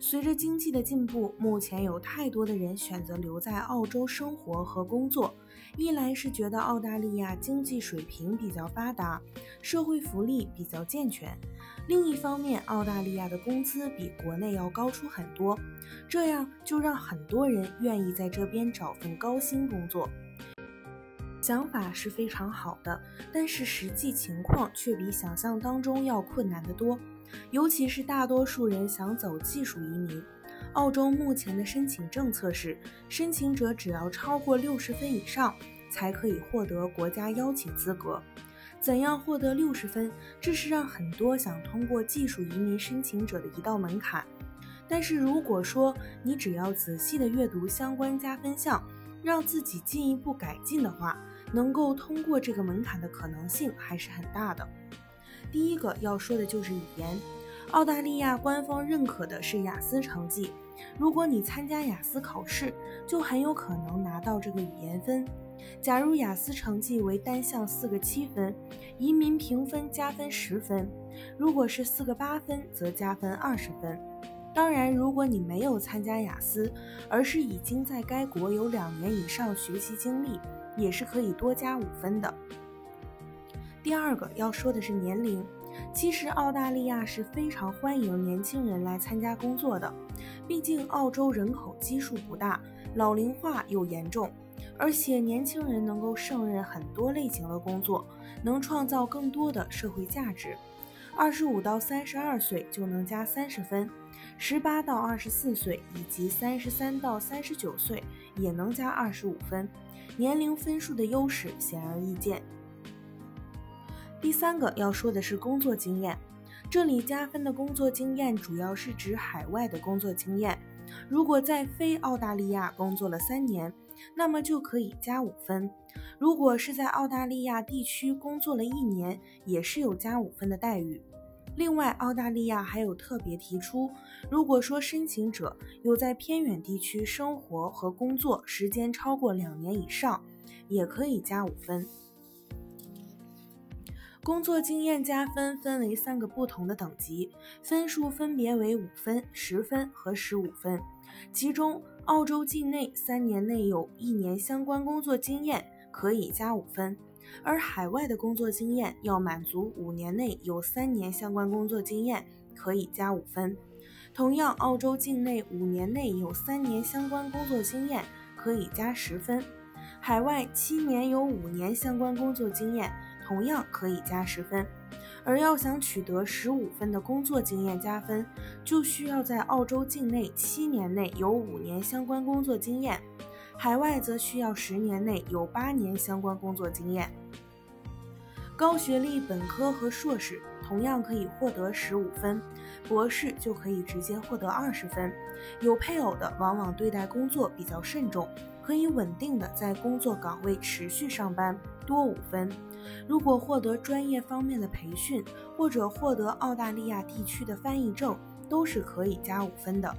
随着经济的进步，目前有太多的人选择留在澳洲生活和工作。一来是觉得澳大利亚经济水平比较发达，社会福利比较健全；另一方面，澳大利亚的工资比国内要高出很多，这样就让很多人愿意在这边找份高薪工作。想法是非常好的，但是实际情况却比想象当中要困难得多。尤其是大多数人想走技术移民，澳洲目前的申请政策是，申请者只要超过六十分以上，才可以获得国家邀请资格。怎样获得六十分？这是让很多想通过技术移民申请者的一道门槛。但是如果说你只要仔细的阅读相关加分项，让自己进一步改进的话，能够通过这个门槛的可能性还是很大的。第一个要说的就是语言，澳大利亚官方认可的是雅思成绩。如果你参加雅思考试，就很有可能拿到这个语言分。假如雅思成绩为单项四个七分，移民评分加分十分；如果是四个八分，则加分二十分。当然，如果你没有参加雅思，而是已经在该国有两年以上学习经历，也是可以多加五分的。第二个要说的是年龄，其实澳大利亚是非常欢迎年轻人来参加工作的，毕竟澳洲人口基数不大，老龄化又严重，而且年轻人能够胜任很多类型的工作，能创造更多的社会价值。二十五到三十二岁就能加三十分，十八到二十四岁以及三十三到三十九岁也能加二十五分，年龄分数的优势显而易见。第三个要说的是工作经验，这里加分的工作经验主要是指海外的工作经验。如果在非澳大利亚工作了三年，那么就可以加五分；如果是在澳大利亚地区工作了一年，也是有加五分的待遇。另外，澳大利亚还有特别提出，如果说申请者有在偏远地区生活和工作时间超过两年以上，也可以加五分。工作经验加分分为三个不同的等级，分数分别为五分、十分和十五分。其中，澳洲境内三年内有一年相关工作经验可以加五分，而海外的工作经验要满足五年内有三年相关工作经验可以加五分。同样，澳洲境内五年内有三年相关工作经验可以加十分，海外七年有五年相关工作经验。同样可以加十分，而要想取得十五分的工作经验加分，就需要在澳洲境内七年内有五年相关工作经验，海外则需要十年内有八年相关工作经验。高学历本科和硕士同样可以获得十五分，博士就可以直接获得二十分。有配偶的往往对待工作比较慎重，可以稳定的在工作岗位持续上班，多五分。如果获得专业方面的培训，或者获得澳大利亚地区的翻译证，都是可以加五分的。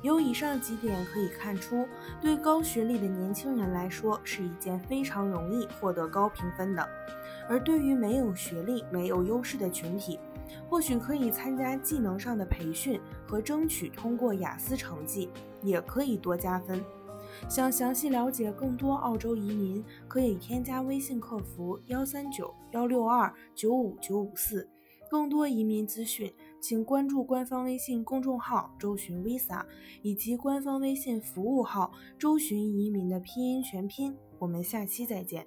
由以上几点可以看出，对高学历的年轻人来说是一件非常容易获得高评分的。而对于没有学历、没有优势的群体，或许可以参加技能上的培训和争取通过雅思成绩，也可以多加分。想详细了解更多澳洲移民，可以添加微信客服幺三九幺六二九五九五四。更多移民资讯，请关注官方微信公众号“周巡 Visa” 以及官方微信服务号“周巡移民”的拼音全拼。我们下期再见。